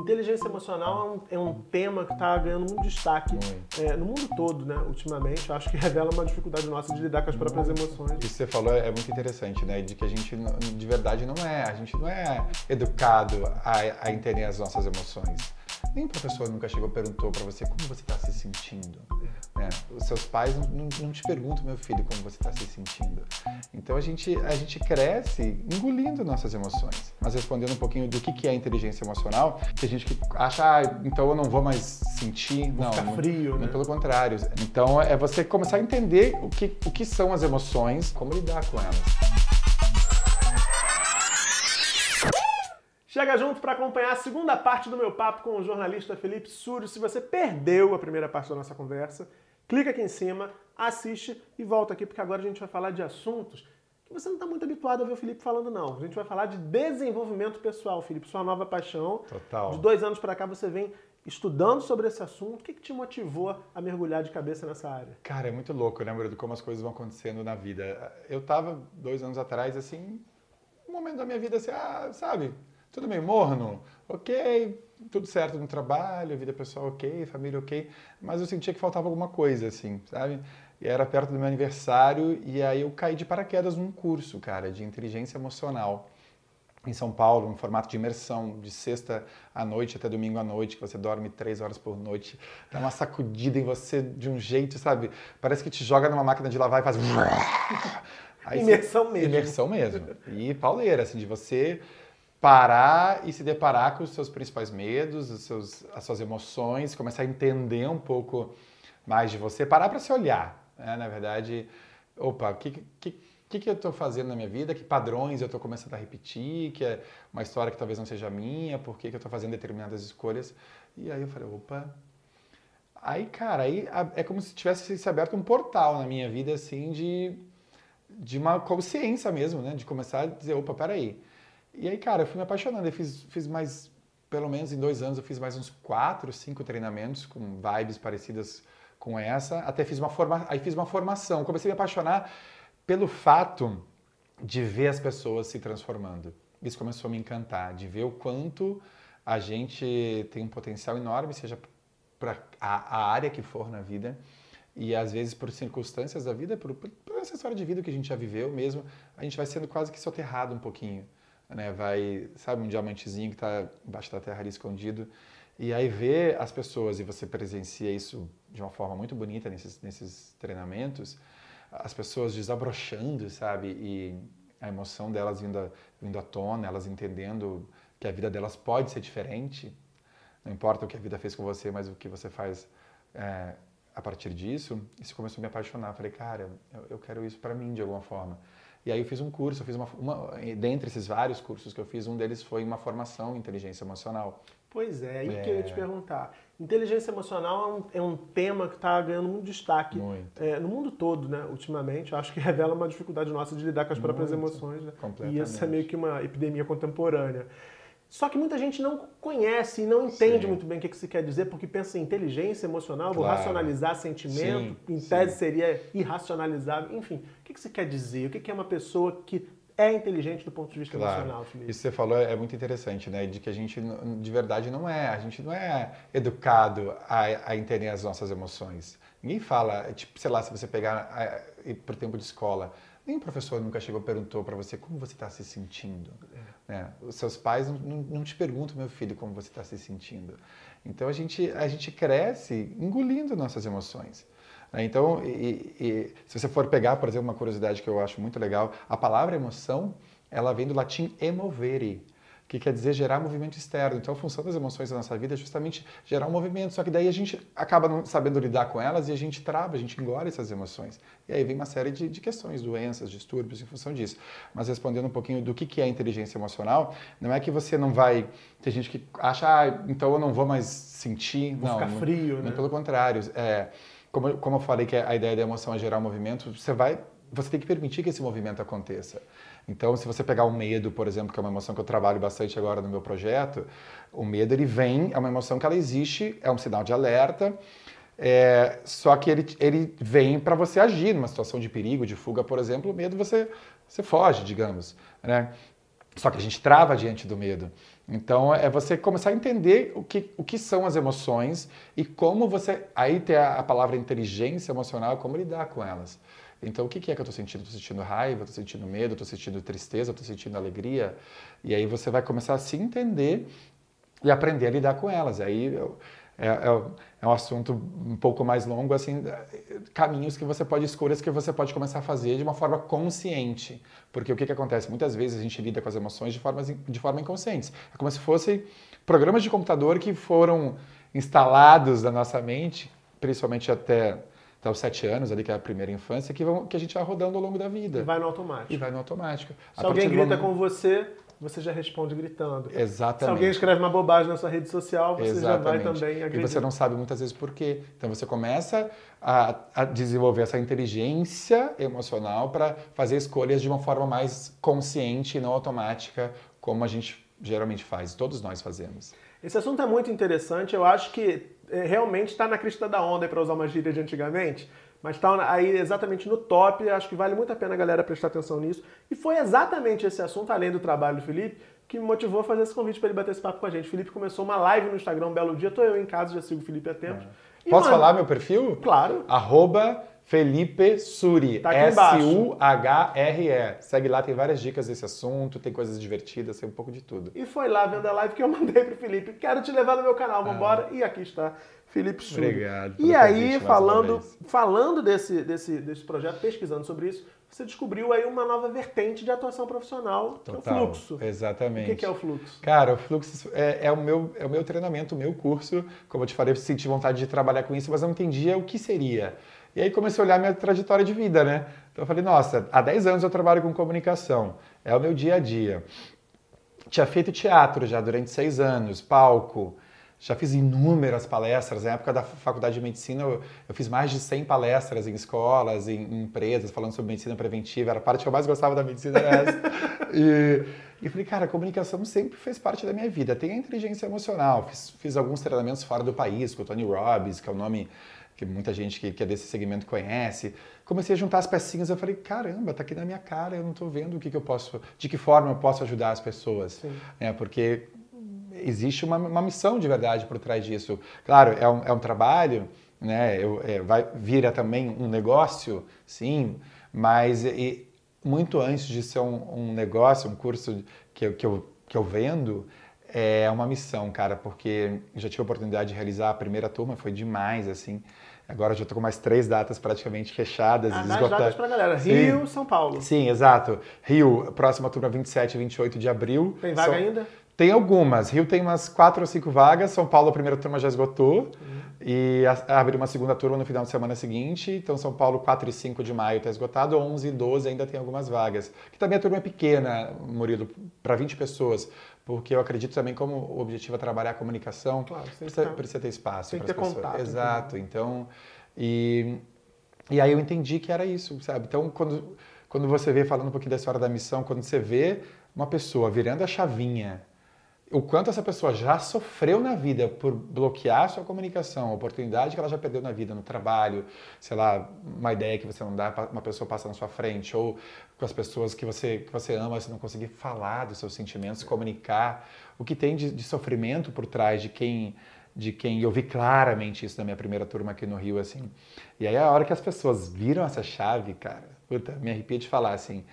Inteligência emocional é um, é um tema que está ganhando muito destaque é, no mundo todo, né, ultimamente. Acho que revela uma dificuldade nossa de lidar com as próprias emoções. Isso que você falou é muito interessante, né? De que a gente, de verdade, não é. A gente não é educado a, a entender as nossas emoções. Nem o professor nunca chegou e perguntou para você como você está se sentindo. Né? Os seus pais não, não, te perguntam, meu filho, como você está se sentindo. Então a gente, a gente cresce engolindo nossas emoções. Mas respondendo um pouquinho do que, que é inteligência emocional, que a gente acha, ah, então eu não vou mais sentir. Vou não, ficar frio, não, né? pelo contrário. Então é você começar a entender o que, o que são as emoções, como lidar com elas. Chega junto para acompanhar a segunda parte do meu papo com o jornalista Felipe Súrio. Se você perdeu a primeira parte da nossa conversa, clica aqui em cima, assiste e volta aqui, porque agora a gente vai falar de assuntos que você não está muito habituado a ver o Felipe falando, não. A gente vai falar de desenvolvimento pessoal, Felipe, sua nova paixão. Total. De dois anos para cá você vem estudando sobre esse assunto. O que, que te motivou a mergulhar de cabeça nessa área? Cara, é muito louco, né, Bruno, como as coisas vão acontecendo na vida. Eu tava dois anos atrás, assim, um momento da minha vida, assim, ah, sabe, tudo meio morno, ok, tudo certo no trabalho, vida pessoal ok, família ok, mas eu sentia que faltava alguma coisa, assim, sabe? E era perto do meu aniversário e aí eu caí de paraquedas num curso, cara, de inteligência emocional em São Paulo, um formato de imersão, de sexta à noite até domingo à noite, que você dorme três horas por noite, dá uma sacudida em você de um jeito, sabe? Parece que te joga numa máquina de lavar e faz... Aí imersão você... mesmo. Imersão mesmo. E pauleira, assim, de você parar e se deparar com os seus principais medos, os seus, as suas emoções, começar a entender um pouco mais de você, parar para se olhar, né? na verdade, opa, o que, que, que, que eu estou fazendo na minha vida, que padrões eu estou começando a repetir, que é uma história que talvez não seja minha, por que, que eu estou fazendo determinadas escolhas, e aí eu falei, opa, aí cara, aí é como se tivesse se aberto um portal na minha vida, assim, de, de uma consciência mesmo, né, de começar a dizer, opa, peraí, e aí, cara, eu fui me apaixonando. Eu fiz, fiz mais, pelo menos em dois anos, eu fiz mais uns quatro, cinco treinamentos com vibes parecidas com essa. Até fiz uma, forma, aí fiz uma formação. Comecei a me apaixonar pelo fato de ver as pessoas se transformando. Isso começou a me encantar, de ver o quanto a gente tem um potencial enorme, seja para a, a, área que for na vida, e às vezes por circunstâncias da vida, por, por, por essa história de vida que a gente já viveu mesmo, a gente vai sendo quase que soterrado um pouquinho né? Vai, sabe, um diamantezinho que está embaixo da terra ali escondido. E aí ver as pessoas, e você presencia isso de uma forma muito bonita nesses, nesses treinamentos, as pessoas desabrochando, sabe? E a emoção delas vindo, vindo à tona, elas entendendo que a vida delas pode ser diferente. Não importa o que a vida fez com você, mas o que você faz é, a partir disso. Isso começou a me apaixonar. Falei, cara, eu, eu quero isso para mim de alguma forma. E aí eu fiz um curso, eu fiz uma, uma, dentre esses vários cursos que eu fiz, um deles foi uma formação em inteligência emocional. Pois é, aí é. que eu ia te perguntar. Inteligência emocional é um, é um tema que está ganhando muito destaque muito. É, no mundo todo, né, ultimamente. Eu acho que revela uma dificuldade nossa de lidar com as próprias muito. emoções. Né? E isso é meio que uma epidemia contemporânea. Só que muita gente não conhece e não entende sim. muito bem o que, se quer dizer, porque pensa em inteligência emocional, vou racionalizar sentimento, sim, em tese sim. seria irracionalizável. Enfim, o que, se quer dizer? O que, é uma pessoa que é inteligente do ponto de vista claro. emocional, Felipe? Isso que você falou é muito interessante, né? De que a gente, de verdade, não é. A gente não é educado a, a entender as nossas emoções. Ninguém fala, tipo, sei lá, se você pegar por tempo de escola, nem o professor nunca chegou e perguntou para você como você está se sentindo. É. Né? Os seus pais não, não, não, te perguntam, meu filho, como você está se sentindo. Então a gente, a gente cresce engolindo nossas emoções. Né? Então, e, e, se você for pegar, por exemplo, uma curiosidade que eu acho muito legal, a palavra emoção, ela vem do latim emovere, que quer dizer gerar movimento externo. Então, a função das emoções da nossa vida é justamente gerar um movimento, só que daí a gente acaba não sabendo lidar com elas e a gente trava, a gente engole essas emoções. E aí vem uma série de, de questões, doenças, distúrbios em função disso. Mas respondendo um pouquinho do que, que é inteligência emocional, não é que você não vai... Tem gente que acha, ah, então eu não vou mais sentir. Vou não, ficar frio, não, né? Pelo contrário. É, como, como eu falei que a ideia da emoção é gerar um movimento, você vai você tem que permitir que esse movimento aconteça. Então, se você pegar o medo, por exemplo, que é uma emoção que eu trabalho bastante agora no meu projeto, o medo ele vem, é uma emoção que ela existe, é um sinal de alerta, é, só que ele, ele vem para você agir numa situação de perigo, de fuga, por exemplo, o medo você, você foge, digamos. Né? Só que a gente trava diante do medo. Então é você começar a entender o que, o que são as emoções e como você. Aí tem a, a palavra inteligência emocional, como lidar com elas. Então, o que é que eu estou sentindo? Estou sentindo raiva, estou sentindo medo, estou sentindo tristeza, estou sentindo alegria. E aí você vai começar a se entender e aprender a lidar com elas. Aí eu, é, é, é, um assunto um pouco mais longo, assim, caminhos que você pode, escolhas que você pode começar a fazer de uma forma consciente. Porque o que, que acontece? Muitas vezes a gente lida com as emoções de forma, de forma inconsciente. É como se fossem programas de computador que foram instalados na nossa mente, principalmente até, até os sete anos, ali, que é a primeira infância, que, vão, que a gente vai rodando ao longo da vida. E vai no automático. E vai no automático. Se alguém grita momento... com você, você já responde gritando. Exatamente. Se alguém escreve uma bobagem na sua rede social, você Exatamente. já vai também agredir. E você não sabe muitas vezes por quê. Então você começa a, a desenvolver essa inteligência emocional para fazer escolhas de uma forma mais consciente e não automática, como a gente geralmente faz, todos nós fazemos. Esse assunto é muito interessante, eu acho que é, realmente está na crista da onda, para usar uma gíria de antigamente, mas está aí exatamente no top. Acho que vale muito a pena a galera prestar atenção nisso. E foi exatamente esse assunto, além do trabalho do Felipe, que me motivou a fazer esse convite para ele bater esse papo com a gente. O Felipe começou uma live no Instagram um belo dia. Tô eu em casa, já sigo o Felipe há tempos. É. Posso mano, falar meu perfil? Claro. Arroba Felipe Suri. Tá S-U-H-R-E. Segue lá, tem várias dicas desse assunto, tem coisas divertidas, tem um pouco de tudo. E foi lá vendo a live que eu mandei pro Felipe. Quero te levar no meu canal, vambora. Ah. E aqui está Felipe Sul. Obrigado. E aí, falando, falando desse, desse, desse projeto, pesquisando sobre isso, você descobriu aí uma nova vertente de atuação profissional, Total, que é o fluxo. Exatamente. O que é o fluxo? Cara, o fluxo é, é, o meu, é o meu treinamento, o meu curso. Como eu te falei, eu senti vontade de trabalhar com isso, mas eu não entendia o que seria. E aí comecei a olhar minha trajetória de vida, né? Então eu falei, nossa, há 10 anos eu trabalho com comunicação, é o meu dia a dia. Tinha feito teatro já durante seis anos, palco, já fiz inúmeras palestras. Na época da faculdade de medicina, eu, eu fiz mais de 100 palestras em escolas, em, em, empresas, falando sobre medicina preventiva. Era a parte que eu mais gostava da medicina essa. e, e falei, cara, a comunicação sempre fez parte da minha vida. Tem a inteligência emocional. Fiz, fiz alguns treinamentos fora do país, com o Tony Robbins, que é o nome que muita gente que, que é desse segmento conhece. Comecei a juntar as pecinhas, eu falei, caramba, tá aqui na minha cara, eu não estou vendo o que, que eu posso, de que forma eu posso ajudar as pessoas. É, porque existe uma, uma missão de verdade por trás disso. Claro, é um, é um trabalho, né? Eu, é, vai vira também um negócio, sim, mas e, muito antes de ser um, um, negócio, um curso que eu, que eu, que eu vendo, é uma missão, cara, porque já tive a oportunidade de realizar a primeira turma, foi demais, assim. Agora já estou com mais três datas praticamente fechadas. Ah, mais datas para galera. Rio, Sim. São Paulo. Sim, exato. Rio, próxima turma 27 e 28 de abril. Tem vaga São... ainda? Tem algumas. Rio tem umas quatro ou cinco vagas. São Paulo, a primeira turma já esgotou. Uhum. E abre uma segunda turma no final de semana seguinte. Então, São Paulo, 4 e 5 de maio está esgotado. 11 e 12 ainda tem algumas vagas. Que também a turma é pequena, Murilo, para 20 pessoas. Porque eu acredito também, como o objetivo é trabalhar a comunicação, claro, precisa, precisa, ter espaço para as pessoas. Contato, Exato. Então, e, e aí eu entendi que era isso, sabe? Então, quando, quando você vê, falando um pouquinho da história da missão, quando você vê uma pessoa virando a chavinha o quanto essa pessoa já sofreu na vida por bloquear sua comunicação, a oportunidade que ela já perdeu na vida, no trabalho, sei lá, uma ideia que você não dá, uma pessoa passa na sua frente, ou com as pessoas que você, que você ama, você não conseguir falar dos seus sentimentos, comunicar, o que tem de, de sofrimento por trás de quem de quem eu vi claramente isso na minha primeira turma aqui no Rio, assim. E aí a hora que as pessoas viram essa chave, cara, puta, me arrepia de falar, assim,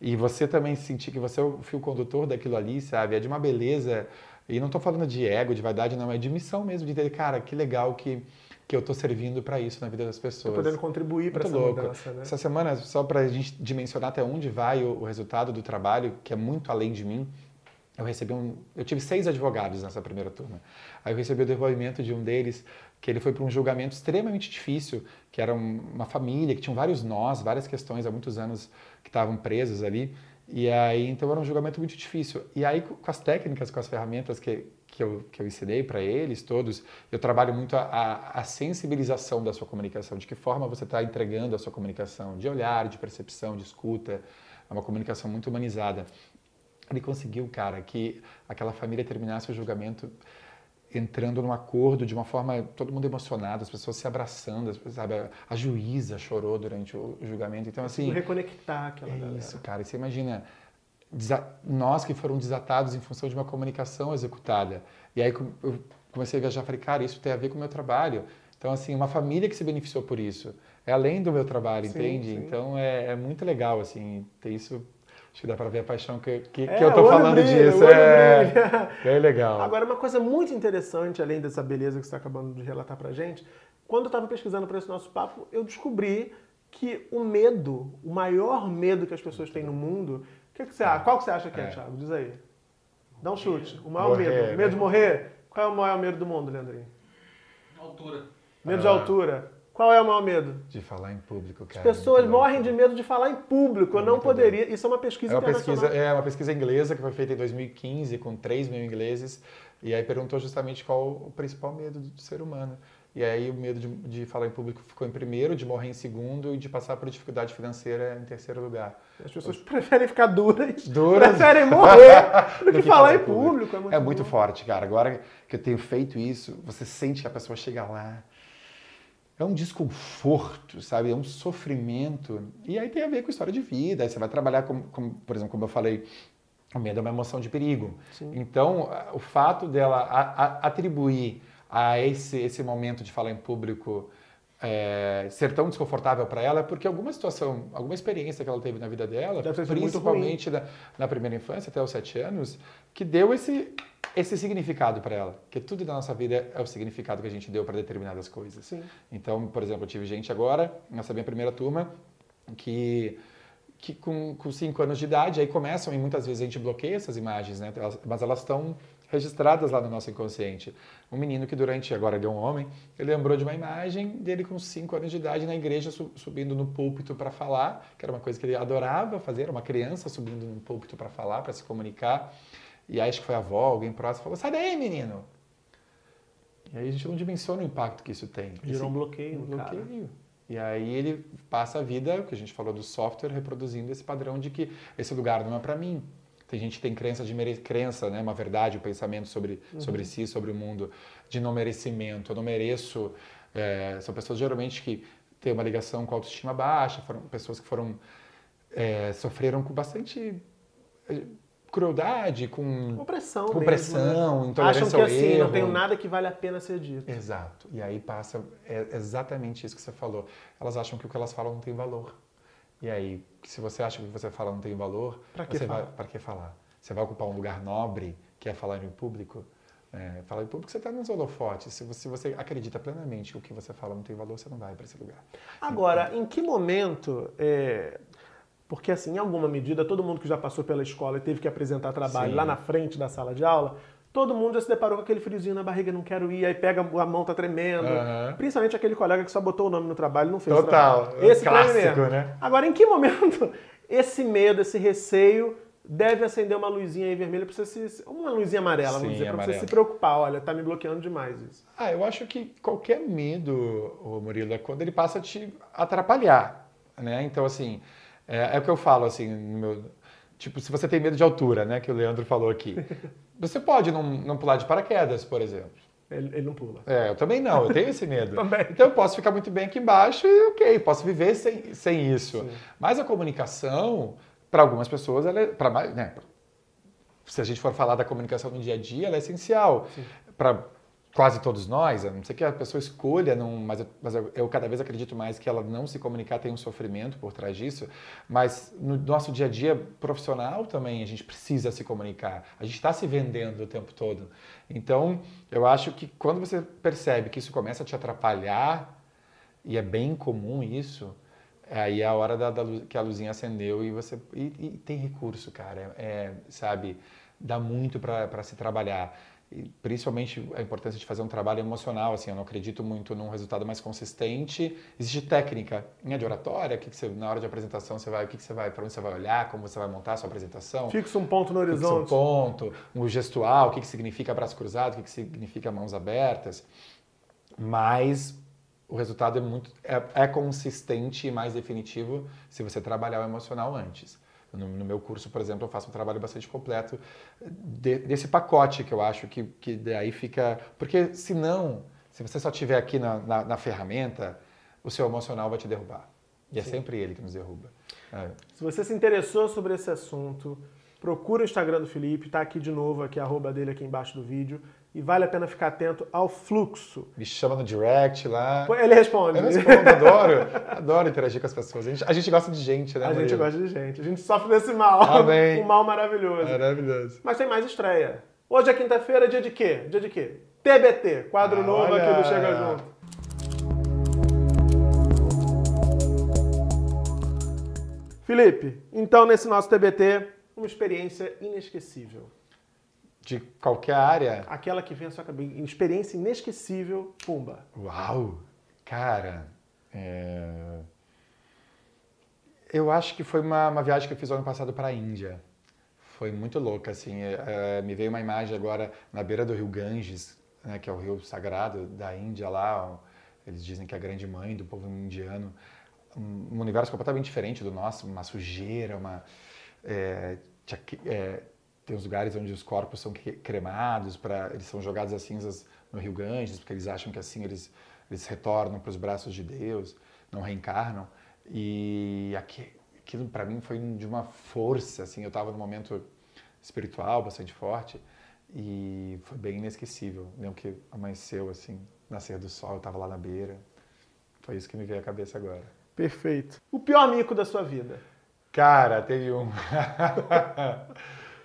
e você também sentir que você é o fio condutor daquilo ali, sabe? É de uma beleza. E não estou falando de ego, de vaidade, não, é de missão mesmo, de ter, cara, que legal que, que eu estou servindo para isso na vida das pessoas. Tô podendo contribuir para essa louco. mudança, né? Essa semana, só para a gente dimensionar até onde vai o, o resultado do trabalho, que é muito além de mim, eu recebi um. Eu tive seis advogados nessa primeira turma. Aí eu recebi o devolvimento de um deles, que ele foi para um julgamento extremamente difícil, que era uma família que tinha vários nós, várias questões há muitos anos que estavam presos ali. E aí, então era um julgamento muito difícil. E aí, com as técnicas, com as ferramentas que, que, eu, que eu ensinei para eles todos, eu trabalho muito a, a, sensibilização da sua comunicação, de que forma você está entregando a sua comunicação, de olhar, de percepção, de escuta. É uma comunicação muito humanizada. Ele conseguiu, cara, que aquela família terminasse o julgamento entrando num acordo de uma forma todo mundo emocionado, as pessoas se abraçando, sabe? A juíza chorou durante o julgamento. Então assim, reconectar aquela é galera. Isso, cara. E você imagina nós que foram desatados em função de uma comunicação executada. E aí eu comecei a viajar, falei, cara, isso tem a ver com o meu trabalho. Então, assim, uma família que se beneficiou por isso. É além do meu trabalho, sim, entende? Sim. Então, é, é, muito legal, assim, ter isso. Acho que dá para ver a paixão que, que, é, que eu tô falando brilha, disso. É, é legal. Agora, uma coisa muito interessante, além dessa beleza que você está acabando de relatar pra gente, quando eu estava pesquisando para esse nosso papo, eu descobri que o medo, o maior medo que as pessoas têm no mundo, que que você acha? qual que você acha que é, é, Thiago? Diz aí. Dá um chute. O maior morrer, medo. Né? Medo de morrer? Qual é o maior medo do mundo, Leandrinho? Altura. Medo ah. de altura. Qual é o maior medo? De falar em público, cara. As pessoas morrem de medo de falar em público. É eu não poderia. Isso é uma pesquisa é uma pesquisa É uma pesquisa inglesa que foi feita em 2015 com 3 mil ingleses. E aí perguntou justamente qual o principal medo do ser humano. E aí o medo de, de, falar em público ficou em primeiro, de morrer em segundo e de passar por dificuldade financeira em terceiro lugar. As pessoas preferem ficar duras, duras. preferem morrer do, que, que falar em público. público. É muito, é muito forte, cara. Agora que eu tenho feito isso, você sente que a pessoa chega lá. É um desconforto, sabe? É um sofrimento. E aí tem a ver com história de vida. Aí você vai trabalhar, com, com por exemplo, como eu falei, o medo é uma emoção de perigo. Sim. Então, o fato dela a, a, atribuir a esse, esse momento de falar em público é, ser tão desconfortável para ela, porque alguma situação, alguma experiência que ela teve na vida dela, principalmente na, na, primeira infância, até os sete anos, que deu esse, esse significado para ela. Que tudo da nossa vida é o significado que a gente deu para determinadas coisas. Sim. Então, por exemplo, eu tive gente agora, nessa minha primeira turma, que que com, com cinco anos de idade, aí começam, e muitas vezes a gente bloqueia essas imagens, né? mas elas estão registradas lá no nosso inconsciente. Um menino que durante, agora ele é um homem, ele lembrou de uma imagem dele com 5 anos de idade na igreja subindo no púlpito para falar, que era uma coisa que ele adorava fazer, era uma criança subindo no púlpito para falar, para se comunicar. E aí acho que foi a avó, alguém próximo, falou, sai daí menino! E aí a gente não dimensiona o impacto que isso tem. Gerou um bloqueio. Um bloqueio. Cara. E aí ele passa a vida, o que a gente falou do software, reproduzindo esse padrão de que esse lugar não é para mim. Tem gente que tem crença de mere... crença, né, uma verdade, um pensamento sobre, uhum. sobre si, sobre o mundo, de não merecimento. Eu não mereço. É, são pessoas geralmente que têm uma ligação com a autoestima baixa, foram pessoas que foram é, sofreram com bastante é, crueldade, com opressão, com pressão, né? intolerância Acham que assim, erro. não tenho nada que vale a pena ser dito. Exato. E aí passa é exatamente isso que você falou. Elas acham que o que elas falam não tem valor. E aí, se você acha que o que você fala não tem valor, para que, falar? Vai, que falar? Você vai ocupar um lugar nobre, que é falar em público? É, falar em público, você está nos holofotes. Se você, se você acredita plenamente que o que você fala não tem valor, você não vai para esse lugar. Agora, então, em que momento... É... Porque, assim, em alguma medida, todo mundo que já passou pela escola e teve que apresentar trabalho Sim. lá na frente da sala de aula todo mundo já se deparou com aquele friozinho na barriga, não quero ir, aí pega a mão, tá tremendo. Uhum. Principalmente aquele colega que só botou o nome no trabalho e não fez Total. o Esse clássico, né? Agora, em que momento esse medo, esse receio deve acender uma luzinha aí vermelha para você se. Uma luzinha amarela, Sim, vamos dizer, para você se preocupar. Olha, tá me bloqueando demais isso. Ah, eu acho que qualquer medo, Murilo, é quando ele passa a te atrapalhar. Né? Então, assim, é, é o que eu falo, assim, no meu Tipo, se você tem medo de altura, né, que o Leandro falou aqui, você pode não, não pular de paraquedas, por exemplo. Ele, ele, não pula. É, eu também não, eu tenho esse medo. então eu posso ficar muito bem aqui embaixo e ok, posso viver sem, sem isso. Sim. Mas a comunicação, para algumas pessoas, ela é, pra, né, se a gente for falar da comunicação no dia a dia, ela é essencial. Para quase todos nós, a não ser que a pessoa escolha, não, mas, eu, mas eu, eu, cada vez acredito mais que ela não se comunicar tem um sofrimento por trás disso, mas no nosso dia a dia profissional também a gente precisa se comunicar, a gente está se vendendo o tempo todo. Então, eu acho que quando você percebe que isso começa a te atrapalhar, e é bem comum isso, aí é a hora da, da luz, que a luzinha acendeu e você e, e tem recurso, cara, é, é sabe, dá muito para se trabalhar principalmente a importância de fazer um trabalho emocional, assim, eu não acredito muito num resultado mais consistente. Existe técnica em de oratória, que, que você, na hora de apresentação você vai, o que, que você vai, para onde você vai olhar, como você vai montar a sua apresentação. Fixa um ponto no horizonte. Fixa um ponto, um gestual, o que, que significa braço cruzado, o que, que significa mãos abertas. Mas o resultado é muito é, é consistente e mais definitivo se você trabalhar o emocional antes. No, no, meu curso, por exemplo, eu faço um trabalho bastante completo de, desse pacote que eu acho que, que daí fica. Porque senão, se você só estiver aqui na, na, na, ferramenta, o seu emocional vai te derrubar. E é Sim. é sempre ele que nos derruba. É. Se você se interessou sobre esse assunto, procura o Instagram do Felipe, tá aqui de novo, aqui arroba dele aqui embaixo do vídeo. E vale a pena ficar atento ao fluxo. Me chama no direct lá. Ele responde. Eu respondo, adoro. Adoro interagir com as pessoas. A gente, a gente gosta de gente, né? A gente gosta de gente. A gente sofre desse mal. Amém. Um mal maravilhoso. Maravilhoso. Mas tem mais estreia. Hoje é quinta-feira, dia de quê? Dia de quê? TBT, quadro ah, novo olha. aqui do Chega Junto. Felipe, então nesse nosso TBT, uma experiência inesquecível. De qualquer área? Aquela que vem à sua cabeça. Experiência inesquecível, pumba. Uau! Cara, é... eu acho que foi uma, uma viagem que eu fiz ano passado para a Índia. Foi muito louca, assim. É, é, me veio uma imagem agora na beira do rio Ganges, né, que é o rio sagrado da Índia lá. Eles dizem que é a grande mãe do povo indiano. Um, universo completamente diferente do nosso, uma sujeira, uma... É, é, tem os lugares onde os corpos são cremados, para eles são jogados as cinzas no Rio Ganges, porque eles acham que assim eles, eles retornam para os braços de Deus, não reencarnam. E aquilo para mim foi de uma força, assim, eu estava num momento espiritual bastante forte e foi bem inesquecível. Lembro que amanheceu assim, nascer do sol, eu estava lá na beira. Foi isso que me veio à cabeça agora. Perfeito. O pior mico da sua vida? Cara, teve um.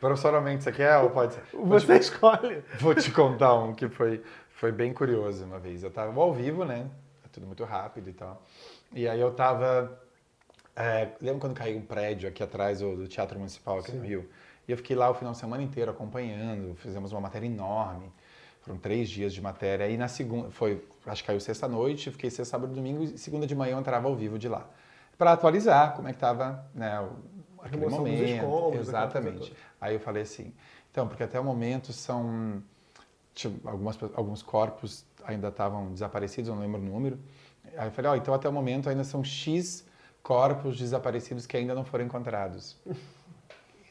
Profissionalmente, você quer ou pode ser? Você te, escolhe. Vou te contar um que foi, foi bem curioso uma vez. Eu estava ao vivo, né? É tudo muito rápido e tal. E aí eu estava... É, lembra quando caiu um prédio aqui atrás do, do Teatro Municipal aqui Sim. no Rio? E eu fiquei lá o final de semana inteiro acompanhando, fizemos uma matéria enorme. Foram três dias de matéria. E na segunda, foi, acho que caiu sexta-noite, fiquei sexta, sábado, domingo, e segunda de manhã eu entrava ao vivo de lá. Para atualizar como é que estava né, aquele momento. Exatamente. Aí eu falei assim, então, porque até o momento são tipo, algumas, alguns corpos ainda estavam desaparecidos, não lembro o número. Aí eu falei, ó, oh, então até o momento ainda são X corpos desaparecidos que ainda não foram encontrados.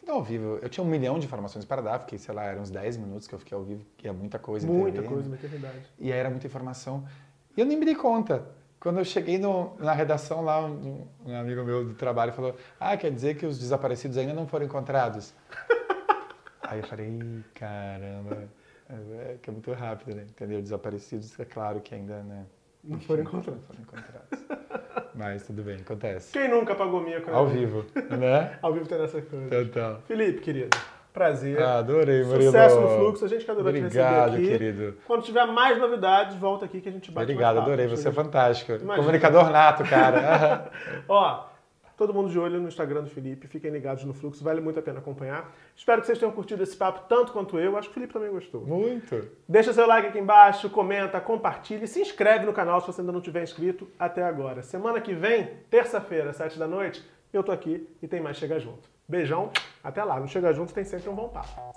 Então, ao vivo, eu tinha um milhão de informações para dar, porque, sei lá, eram uns 10 minutos que eu fiquei ao vivo, que é muita coisa. Muita TV, coisa, muita verdade. E aí era muita informação. E eu nem me dei conta. Quando eu cheguei no, na redação lá, um, um, amigo meu do trabalho falou: Ah, quer dizer que os desaparecidos ainda não foram encontrados? Aí eu falei: caramba, é, é, que é muito rápido, né? Entendeu? Desaparecidos, é claro que ainda, né? Não foram encontrados. Não foram encontrados. Mas tudo bem, acontece. Quem nunca pagou mico? Ao vivo, né? Ao vivo tem essa coisa. Total. Felipe, querido. Prazer. Ah, adorei, Murilo. Sucesso no fluxo. A gente que adorou Obrigado, te receber aqui. querido. Quando tiver mais novidades, volta aqui que a gente bate Obrigado, adorei. Você é fantástico. Imagina. Comunicador nato, cara. Ó, todo mundo de olho no Instagram do Felipe. Fiquem ligados no fluxo. Vale muito a pena acompanhar. Espero que vocês tenham curtido esse papo tanto quanto eu. Acho que o Felipe também gostou. Muito. Deixa seu like aqui embaixo, comenta, compartilha e se inscreve no canal se você ainda não tiver inscrito até agora. Semana que vem, terça-feira, sete da noite, eu tô aqui e tem mais Chega Junto. Beijão, até lá. No Chega Junto tem sempre um bom papo.